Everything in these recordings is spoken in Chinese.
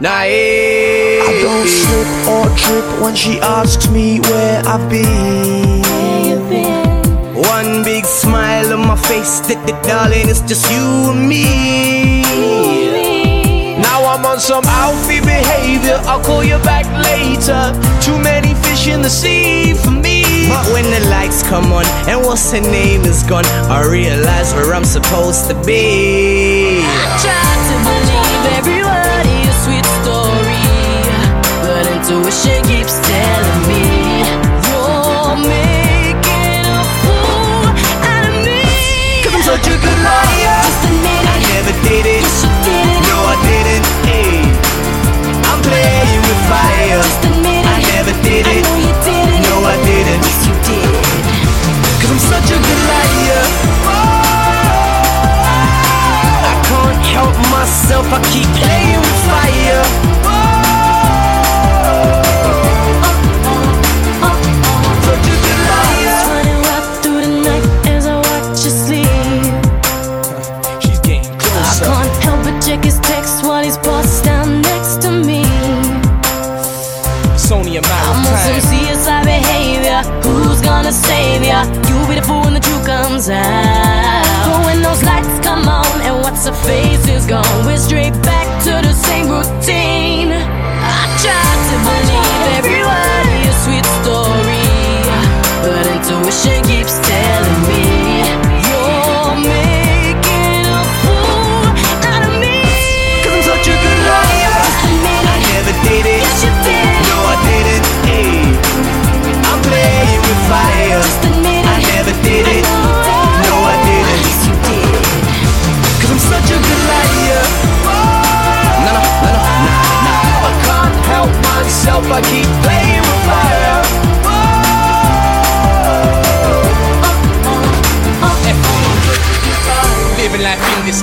naive. I don't slip or trip when she asks me where I've been. One big smile on my face, th- th- darling, it's just you and me. Now I'm on some outfit behavior. I'll call you back later. Too many fish in the sea for me. But when the lights come on and what's her name is gone, I realize where I'm supposed to be. I Try to believe every such a good liar. Just admit I never did it. Yes, you did it. No, I didn't. Hey, I'm playing with fire. Just admit it. I never did I it. know you did it. No, I didn't. Yes, you did. Cause I'm such a good liar. I can't help myself. I keep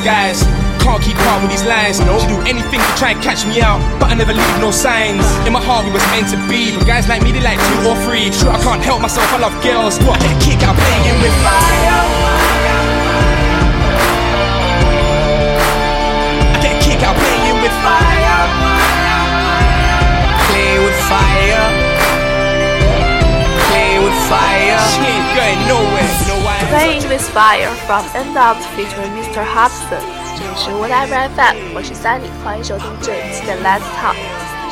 disguise. Can't keep up with these lines. Don't do anything to try and catch me out, but I never leave no signs. In my heart, we was meant to be. But guys like me, they like two or three. Sure, I can't help myself. I love girls, get a kick out playing with fire. Out playing with fire. Play with fire. Play with fire. She ain't going nowhere. Playing with Fire from End Up featuring Mr. Hobson，这里是 Whatever FM，我是 Sunny，欢迎收听这一期的 Let's Talk。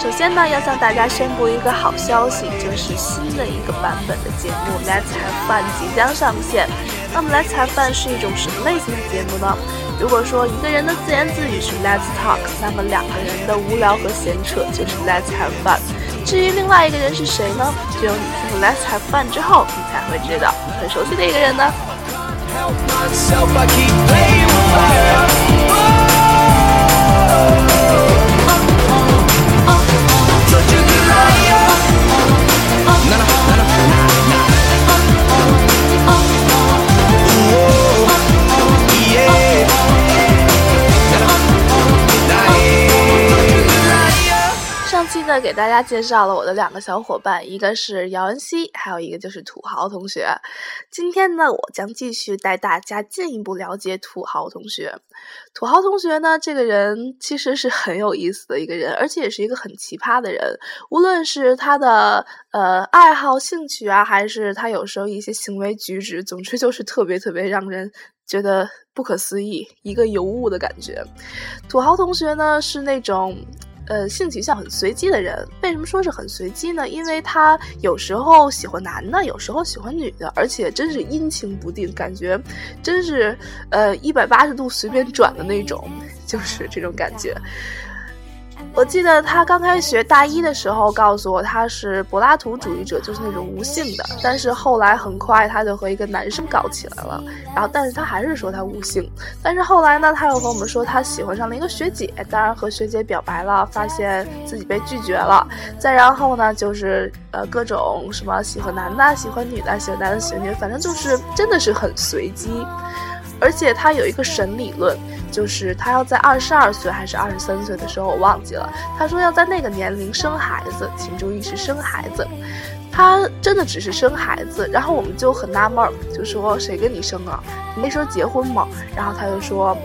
首先呢，要向大家宣布一个好消息，就是新的一个版本的节目 Let's Have Fun 即将上线。那么 Let's Have Fun 是一种什么类型的节目呢？如果说一个人的自言自语是 Let's Talk，那么两个人的无聊和闲扯就是 Let's Have Fun。至于另外一个人是谁呢？只有你听过 Let's Have Fun 之后，你才会知道。很熟悉的一个人呢。给大家介绍了我的两个小伙伴，一个是姚恩熙，还有一个就是土豪同学。今天呢，我将继续带大家进一步了解土豪同学。土豪同学呢，这个人其实是很有意思的一个人，而且也是一个很奇葩的人。无论是他的呃爱好、兴趣啊，还是他有时候一些行为举止，总之就是特别特别让人觉得不可思议，一个尤物的感觉。土豪同学呢，是那种。呃，性取向很随机的人，为什么说是很随机呢？因为他有时候喜欢男的，有时候喜欢女的，而且真是阴晴不定，感觉真是呃一百八十度随便转的那种，就是这种感觉。我记得他刚开学大一的时候，告诉我他是柏拉图主义者，就是那种无性的。但是后来很快他就和一个男生搞起来了，然后但是他还是说他无性。但是后来呢，他又和我们说他喜欢上了一个学姐，当然和学姐表白了，发现自己被拒绝了。再然后呢，就是呃各种什么喜欢男的、喜欢女的、喜欢男的、喜欢女的，反正就是真的是很随机。而且他有一个神理论，就是他要在二十二岁还是二十三岁的时候，我忘记了。他说要在那个年龄生孩子，请注意是生孩子。他真的只是生孩子，然后我们就很纳闷儿，就说谁跟你生啊？你那时候结婚吗？然后他就说，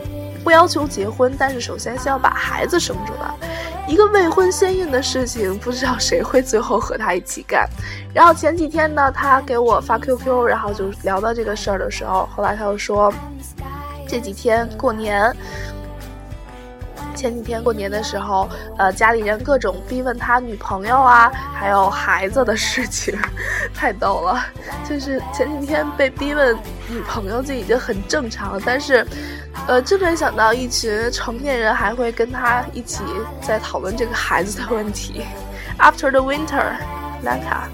不要求结婚，但是首先先要把孩子生出来。一个未婚先孕的事情，不知道谁会最后和他一起干。然后前几天呢，他给我发 QQ，然后就聊到这个事儿的时候，后来他又说，这几天过年。前几天过年的时候，呃，家里人各种逼问他女朋友啊，还有孩子的事情，太逗了。就是前几天被逼问女朋友就已经很正常了，但是，呃，真没想到一群成年人还会跟他一起在讨论这个孩子的问题。After the winter，兰卡。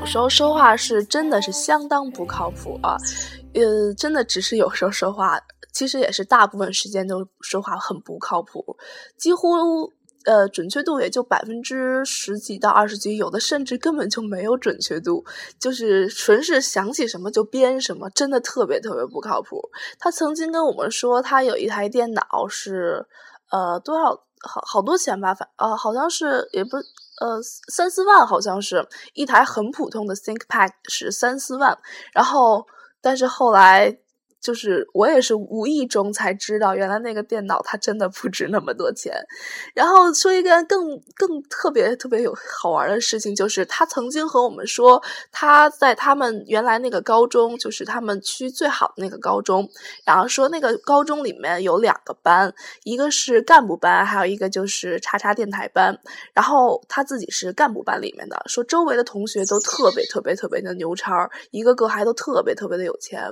有时候说话是真的是相当不靠谱啊，呃，真的只是有时候说话，其实也是大部分时间都说话很不靠谱，几乎呃准确度也就百分之十几到二十几，有的甚至根本就没有准确度，就是纯是想起什么就编什么，真的特别特别不靠谱。他曾经跟我们说，他有一台电脑是呃多少好好多钱吧，反呃好像是也不。呃，三四万好像是一台很普通的 ThinkPad 是三四万，然后但是后来。就是我也是无意中才知道，原来那个电脑它真的不值那么多钱。然后说一个更更特别特别有好玩的事情，就是他曾经和我们说，他在他们原来那个高中，就是他们区最好的那个高中，然后说那个高中里面有两个班，一个是干部班，还有一个就是叉叉电台班。然后他自己是干部班里面的，说周围的同学都特别特别特别的牛叉，一个个还都特别特别的有钱。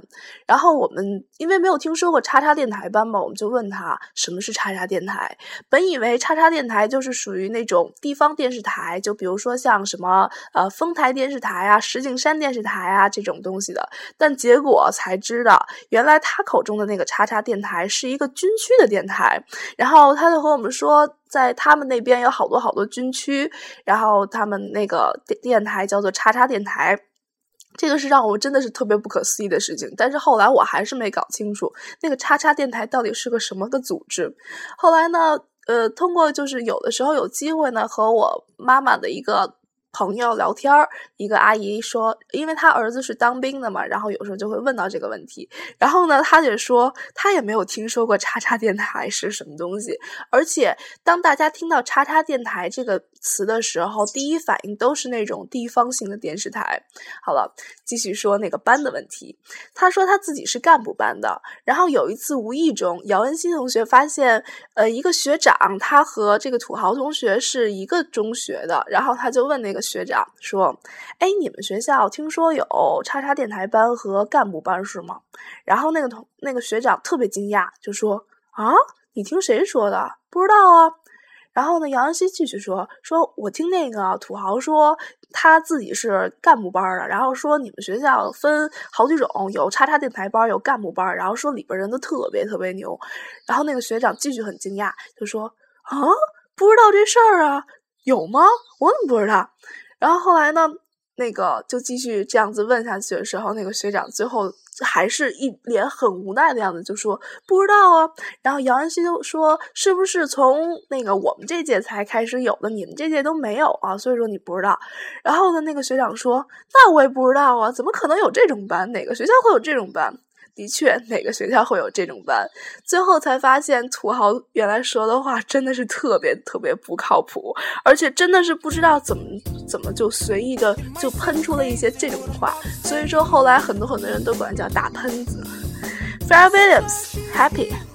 然后我们。嗯，因为没有听说过叉叉电台班嘛，我们就问他什么是叉叉电台。本以为叉叉电台就是属于那种地方电视台，就比如说像什么呃丰台电视台啊、石景山电视台啊这种东西的。但结果才知道，原来他口中的那个叉叉电台是一个军区的电台。然后他就和我们说，在他们那边有好多好多军区，然后他们那个电电台叫做叉叉电台。这个是让我真的是特别不可思议的事情，但是后来我还是没搞清楚那个叉叉电台到底是个什么的组织。后来呢，呃，通过就是有的时候有机会呢，和我妈妈的一个。朋友聊天儿，一个阿姨说，因为她儿子是当兵的嘛，然后有时候就会问到这个问题。然后呢，她就说她也没有听说过叉叉电台是什么东西。而且，当大家听到叉叉电台这个词的时候，第一反应都是那种地方性的电视台。好了，继续说那个班的问题。他说他自己是干部班的，然后有一次无意中，姚文熙同学发现，呃，一个学长他和这个土豪同学是一个中学的，然后他就问那个。学长说：“哎，你们学校听说有叉叉电台班和干部班是吗？”然后那个同那个学长特别惊讶，就说：“啊，你听谁说的？不知道啊。”然后呢，杨安熙继续说：“说我听那个土豪说他自己是干部班的，然后说你们学校分好几种，有叉叉电台班，有干部班，然后说里边人都特别特别牛。”然后那个学长继续很惊讶，就说：“啊。”不知道这事儿啊？有吗？我怎么不知道？然后后来呢？那个就继续这样子问下去的时候，那个学长最后还是一脸很无奈的样子，就说不知道啊。然后杨安熙就说：“是不是从那个我们这届才开始有的？你们这届都没有啊？所以说你不知道。”然后呢，那个学长说：“那我也不知道啊，怎么可能有这种班？哪个学校会有这种班？”的确，哪个学校会有这种班？最后才发现，土豪原来说的话真的是特别特别不靠谱，而且真的是不知道怎么怎么就随意的就喷出了一些这种话。所以说，后来很多很多人都管叫大喷子。Fair Williams，Happy。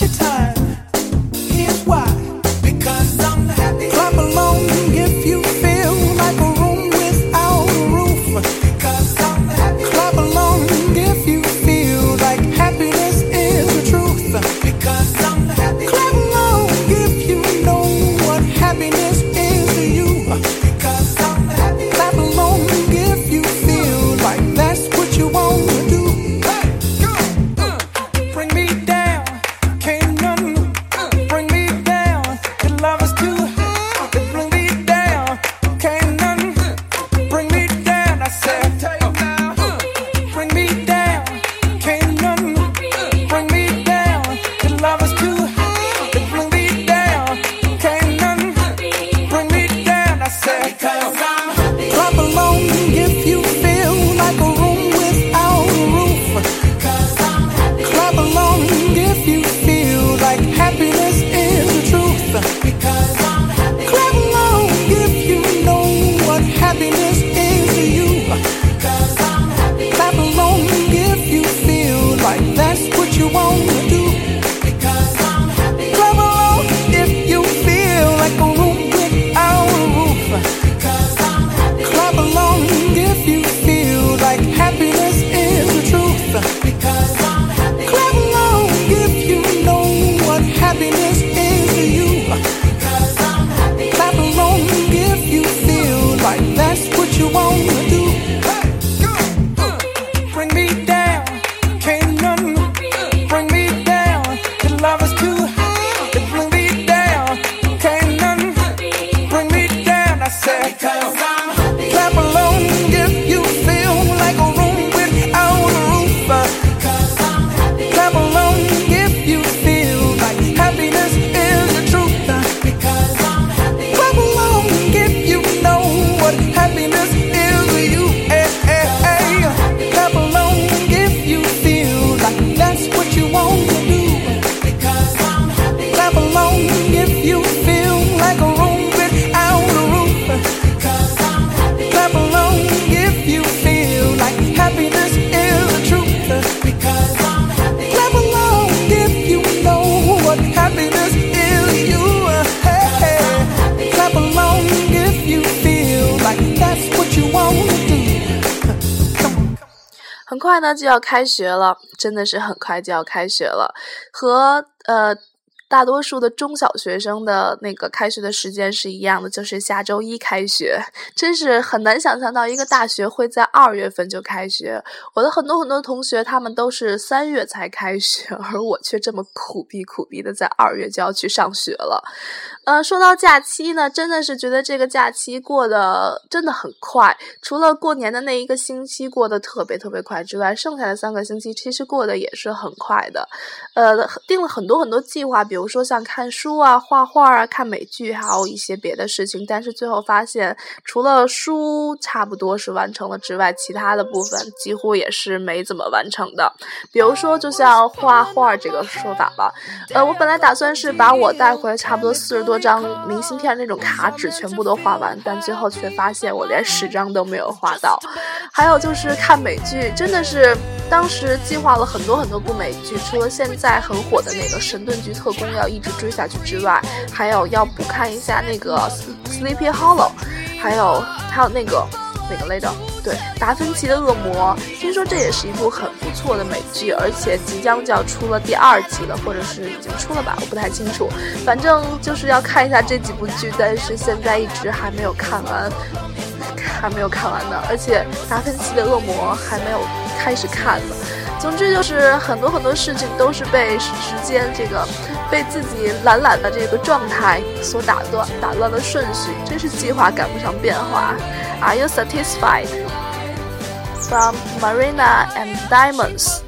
很快呢就要开学了，真的是很快就要开学了，和呃。大多数的中小学生的那个开学的时间是一样的，就是下周一开学。真是很难想象到一个大学会在二月份就开学。我的很多很多同学，他们都是三月才开学，而我却这么苦逼苦逼的在二月就要去上学了。呃，说到假期呢，真的是觉得这个假期过得真的很快。除了过年的那一个星期过得特别特别快之外，剩下的三个星期其实过得也是很快的。呃，定了很多很多计划，比如说像看书啊、画画啊、看美剧，还有一些别的事情。但是最后发现，除了书差不多是完成了之外，其他的部分几乎也是没怎么完成的。比如说，就像画画这个说法吧，呃，我本来打算是把我带回来差不多四十多张明信片那种卡纸全部都画完，但最后却发现我连十张都没有画到。还有就是看美剧，真的是当时计划了很多很多部美剧，除了现在很火的那个《神盾局特工》要一直追下去之外，还有要补看一下那个《Sleepy Hollow》，还有还有那个哪个来着？对，《达芬奇的恶魔》，听说这也是一部很不错的美剧，而且即将就要出了第二季了，或者是已经出了吧，我不太清楚。反正就是要看一下这几部剧，但是现在一直还没有看完。还没有看完呢，而且达芬奇的恶魔还没有开始看呢。总之就是很多很多事情都是被时间这个被自己懒懒的这个状态所打断，打乱了顺序，真是计划赶不上变化。Are you satisfied? From Marina and Diamonds.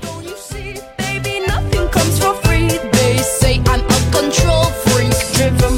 Driven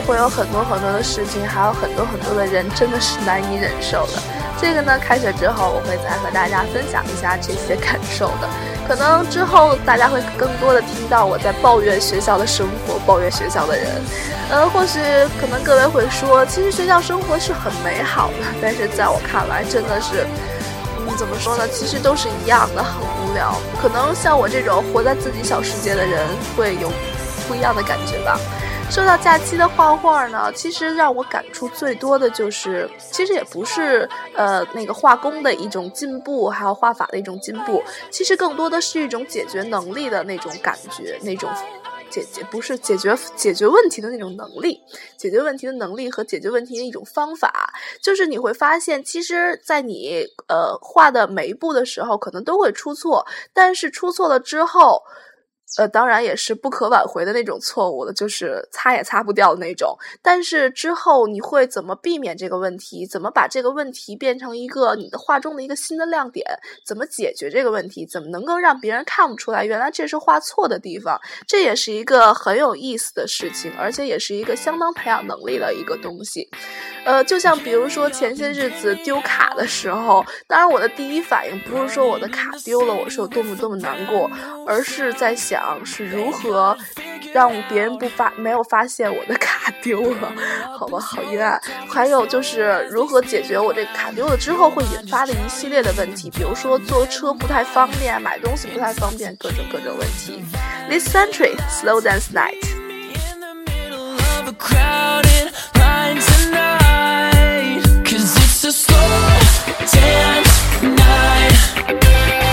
会有很多很多的事情，还有很多很多的人，真的是难以忍受的。这个呢，开学之后我会再和大家分享一下这些感受的。可能之后大家会更多的听到我在抱怨学校的生活，抱怨学校的人。呃，或许可能各位会说，其实学校生活是很美好的，但是在我看来，真的是，嗯，怎么说呢？其实都是一样的，很无聊。可能像我这种活在自己小世界的人，会有不一样的感觉吧。说到假期的画画呢，其实让我感触最多的就是，其实也不是呃那个画工的一种进步，还有画法的一种进步，其实更多的是一种解决能力的那种感觉，那种解决不是解决解决问题的那种能力，解决问题的能力和解决问题的一种方法，就是你会发现，其实，在你呃画的每一步的时候，可能都会出错，但是出错了之后。呃，当然也是不可挽回的那种错误了，就是擦也擦不掉的那种。但是之后你会怎么避免这个问题？怎么把这个问题变成一个你的画中的一个新的亮点？怎么解决这个问题？怎么能够让别人看不出来原来这是画错的地方？这也是一个很有意思的事情，而且也是一个相当培养能力的一个东西。呃，就像比如说前些日子丢卡的时候，当然我的第一反应不是说我的卡丢了，我是有多么多么难过，而是在想。是如何让别人不发没有发现我的卡丢了好吧好阴暗。还有就是如何解决我这卡丢了之后会引发的一系列的问题比如说坐车不太方便买东西不太方便各种各种问题。Thiscentric slowdance night. Cause it's a slow dance night.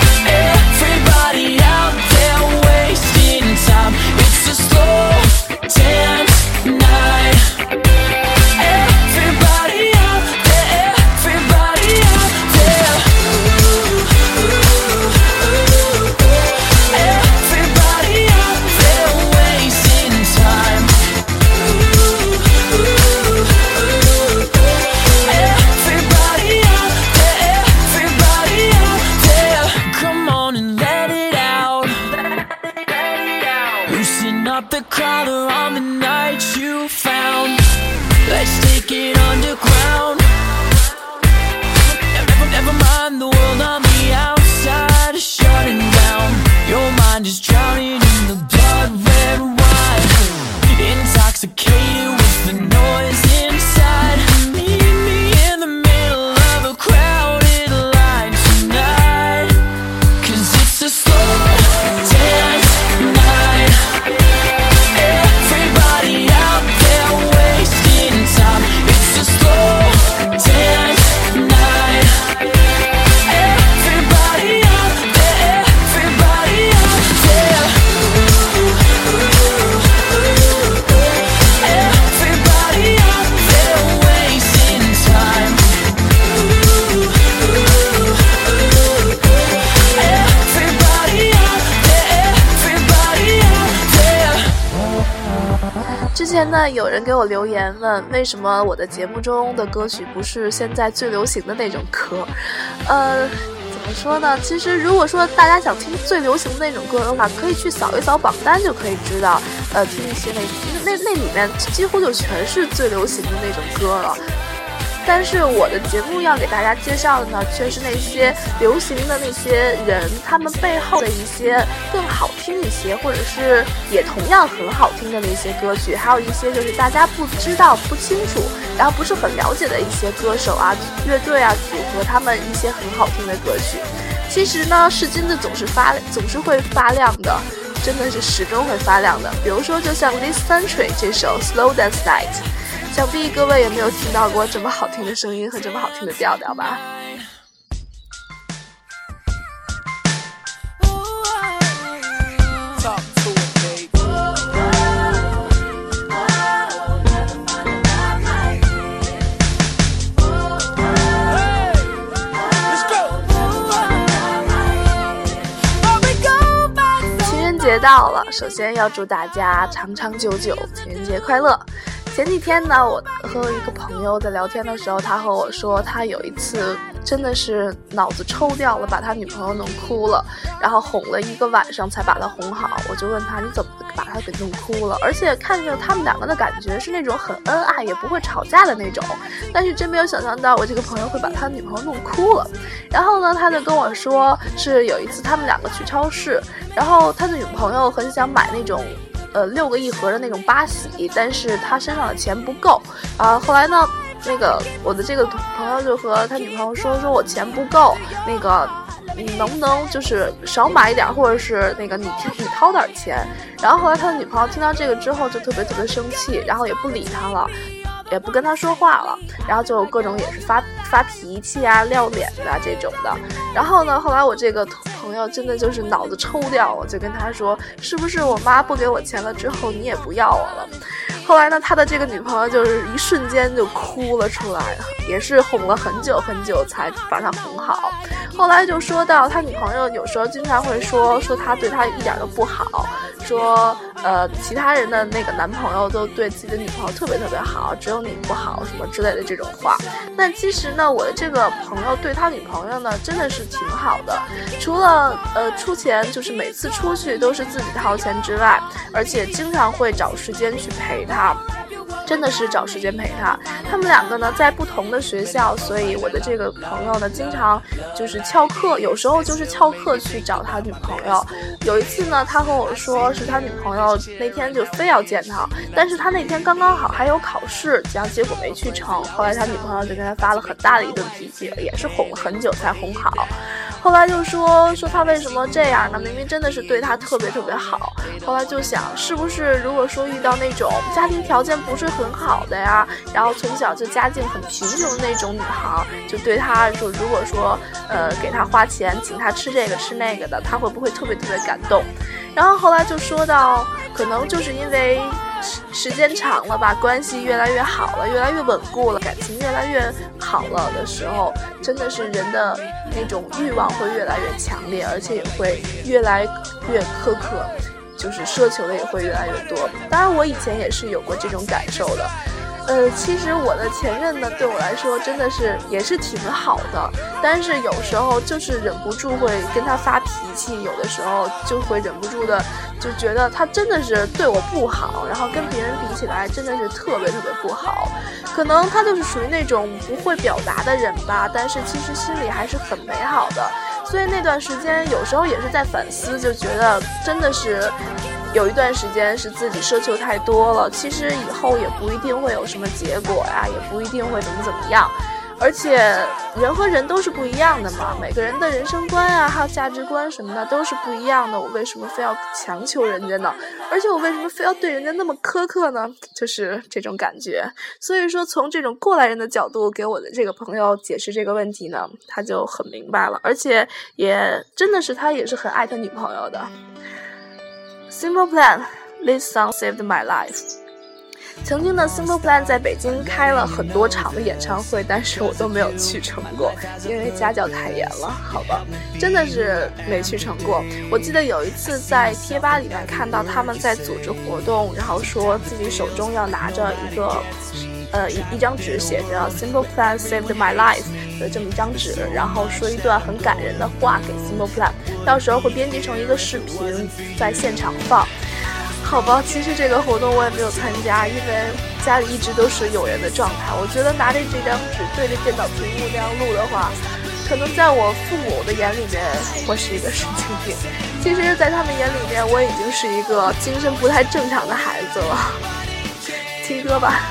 那，有人给我留言问，为什么我的节目中的歌曲不是现在最流行的那种歌？呃，怎么说呢？其实如果说大家想听最流行的那种歌的话，可以去扫一扫榜单就可以知道，呃，听一些那那那里面几乎就全是最流行的那种歌了。但是我的节目要给大家介绍的呢，却是那些流行的那些人，他们背后的一些更好听一些，或者是也同样很好听的那些歌曲，还有一些就是大家不知道、不清楚，然后不是很了解的一些歌手啊、乐队啊、组合，他们一些很好听的歌曲。其实呢，是金子总是发，总是会发亮的，真的是始终会发亮的。比如说，就像 This Century 这首 Slow Dance Night。想必各位也没有听到过这么好听的声音和这么好听的调调吧？情人节到了，首先要祝大家长长久久，情人节快乐。前几天呢，我和一个朋友在聊天的时候，他和我说，他有一次真的是脑子抽掉了，把他女朋友弄哭了，然后哄了一个晚上才把她哄好。我就问他，你怎么把她给弄哭了？而且看着他们两个的感觉是那种很恩爱，也不会吵架的那种。但是真没有想象到，我这个朋友会把他女朋友弄哭了。然后呢，他就跟我说，是有一次他们两个去超市，然后他的女朋友很想买那种。呃，六个一盒的那种八喜，但是他身上的钱不够啊。后来呢，那个我的这个朋友就和他女朋友说，说我钱不够，那个你能不能就是少买一点，或者是那个你你掏点钱。然后后来他的女朋友听到这个之后就特别特别生气，然后也不理他了。也不跟他说话了，然后就各种也是发发脾气啊、撂脸的、啊、这种的。然后呢，后来我这个朋友真的就是脑子抽掉了，就跟他说：“是不是我妈不给我钱了之后，你也不要我了？”后来呢，他的这个女朋友就是一瞬间就哭了出来，也是哄了很久很久才把他哄好。后来就说到他女朋友有时候经常会说说他对他一点都不好，说呃其他人的那个男朋友都对自己的女朋友特别特别好，只有你不好什么之类的这种话。那其实呢，我的这个朋友对他女朋友呢真的是挺好的，除了呃出钱，就是每次出去都是自己掏钱之外，而且经常会找时间去陪她。真的是找时间陪他。他们两个呢在不同的学校，所以我的这个朋友呢经常就是翘课，有时候就是翘课去找他女朋友。有一次呢，他和我说是他女朋友那天就非要见他，但是他那天刚刚好还有考试，然后结果没去成。后来他女朋友就跟他发了很大的一顿脾气，也是哄了很久才哄好。后来就说说他为什么这样呢？明明真的是对他特别特别好。后来就想，是不是如果说遇到那种家庭条件不是很好的呀，然后从小就家境很贫穷的那种女孩，就对他说，如果说呃给他花钱，请他吃这个吃那个的，他会不会特别特别感动？然后后来就说到，可能就是因为时间长了吧，关系越来越好了，越来越稳固了，感情越来越好了的时候，真的是人的那种欲望会越来越强烈，而且也会越来越苛刻。就是奢求的也会越来越多。当然，我以前也是有过这种感受的。呃，其实我的前任呢，对我来说真的是也是挺好的，但是有时候就是忍不住会跟他发脾气，有的时候就会忍不住的，就觉得他真的是对我不好，然后跟别人比起来真的是特别特别不好。可能他就是属于那种不会表达的人吧，但是其实心里还是很美好的。所以那段时间有时候也是在反思，就觉得真的是有一段时间是自己奢求太多了。其实以后也不一定会有什么结果呀，也不一定会怎么怎么样。而且人和人都是不一样的嘛，每个人的人生观啊，还有价值观什么的都是不一样的。我为什么非要强求人家呢？而且我为什么非要对人家那么苛刻呢？就是这种感觉。所以说，从这种过来人的角度给我的这个朋友解释这个问题呢，他就很明白了，而且也真的是他也是很爱他女朋友的。Simple plan, this song saved my life. 曾经的 Simple Plan 在北京开了很多场的演唱会，但是我都没有去成过，因为家教太严了，好吧，真的是没去成过。我记得有一次在贴吧里面看到他们在组织活动，然后说自己手中要拿着一个，呃一一张纸写着 Simple Plan saved my life 的这么一张纸，然后说一段很感人的话给 Simple Plan，到时候会编辑成一个视频在现场放。好吧，其实这个活动我也没有参加，因为家里一直都是有人的状态。我觉得拿着这张纸对着电脑屏幕这样录的话，可能在我父母的眼里面，我是一个神经病。其实，在他们眼里面，我已经是一个精神不太正常的孩子了。听歌吧。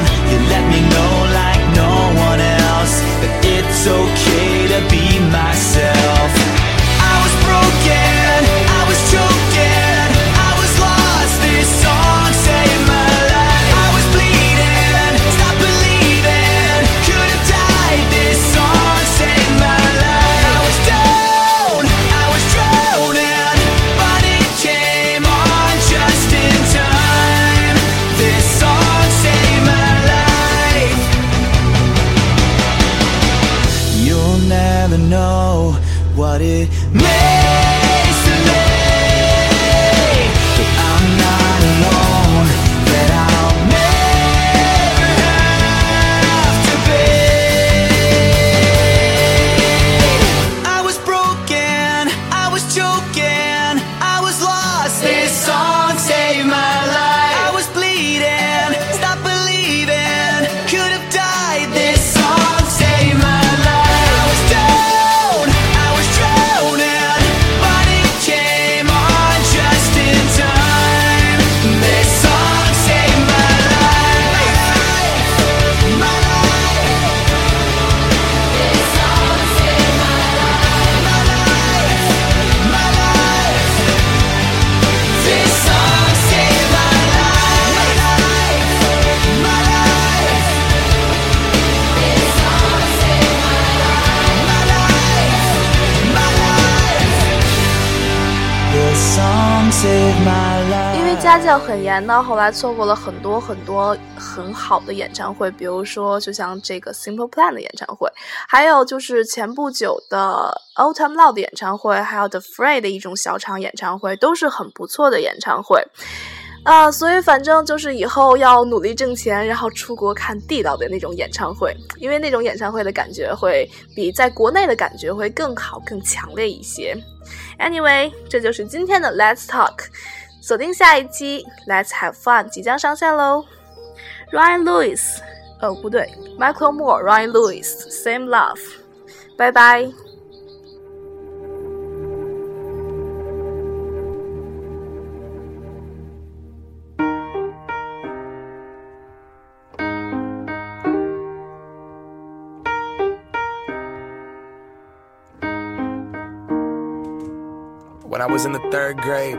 很严呢，后来错过了很多很多很好的演唱会，比如说就像这个 Simple Plan 的演唱会，还有就是前不久的 Old Time 的演唱会，还有 The Free 的一种小场演唱会，都是很不错的演唱会。啊，所以反正就是以后要努力挣钱，然后出国看地道的那种演唱会，因为那种演唱会的感觉会比在国内的感觉会更好、更强烈一些。Anyway，这就是今天的 Let's Talk，锁定下一期 Let's Have Fun 即将上线喽。Ryan Lewis，哦不对，Michael Moore，Ryan Lewis，Same Love，拜拜。 When I was in the third grade,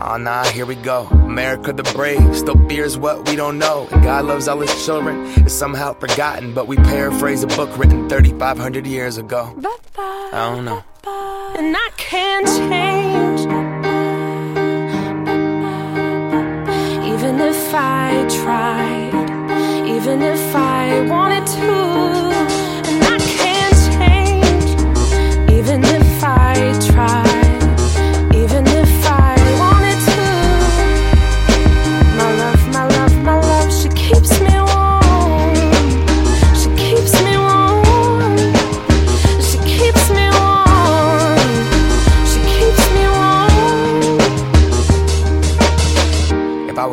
Oh nah, here we go. America the brave still fears what we don't know. And God loves all his children. It's somehow forgotten, but we paraphrase a book written 3,500 years ago. I don't know. And I can't change. Even if I tried, even if I wanted to.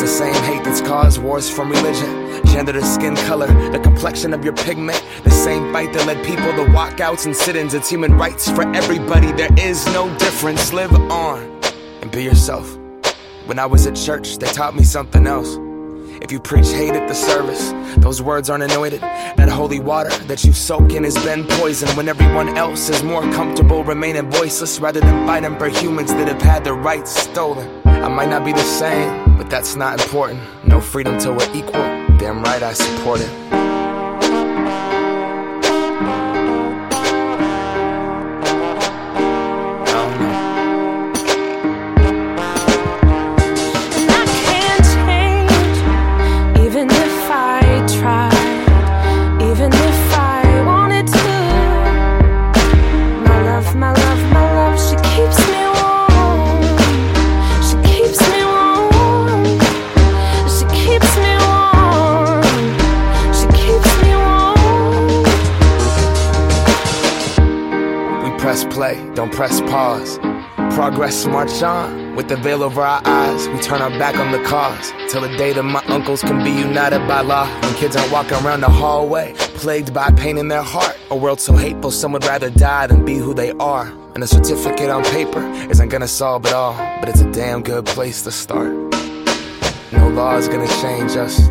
It's the same hate that's caused wars from religion, gender to skin color, the complexion of your pigment. The same fight that led people to walkouts and sit ins. It's human rights for everybody. There is no difference. Live on and be yourself. When I was at church, they taught me something else. If you preach hate at the service, those words aren't anointed. That holy water that you soak in has been poisoned when everyone else is more comfortable remaining voiceless rather than fighting for humans that have had their rights stolen. I might not be the same, but that's not important. No freedom till we're equal. Damn right I support it. Progress march on. With the veil over our eyes, we turn our back on the cause. Till the day that my uncles can be united by law. When kids aren't walking around the hallway, plagued by pain in their heart. A world so hateful, some would rather die than be who they are. And a certificate on paper isn't gonna solve it all, but it's a damn good place to start. No law is gonna change us.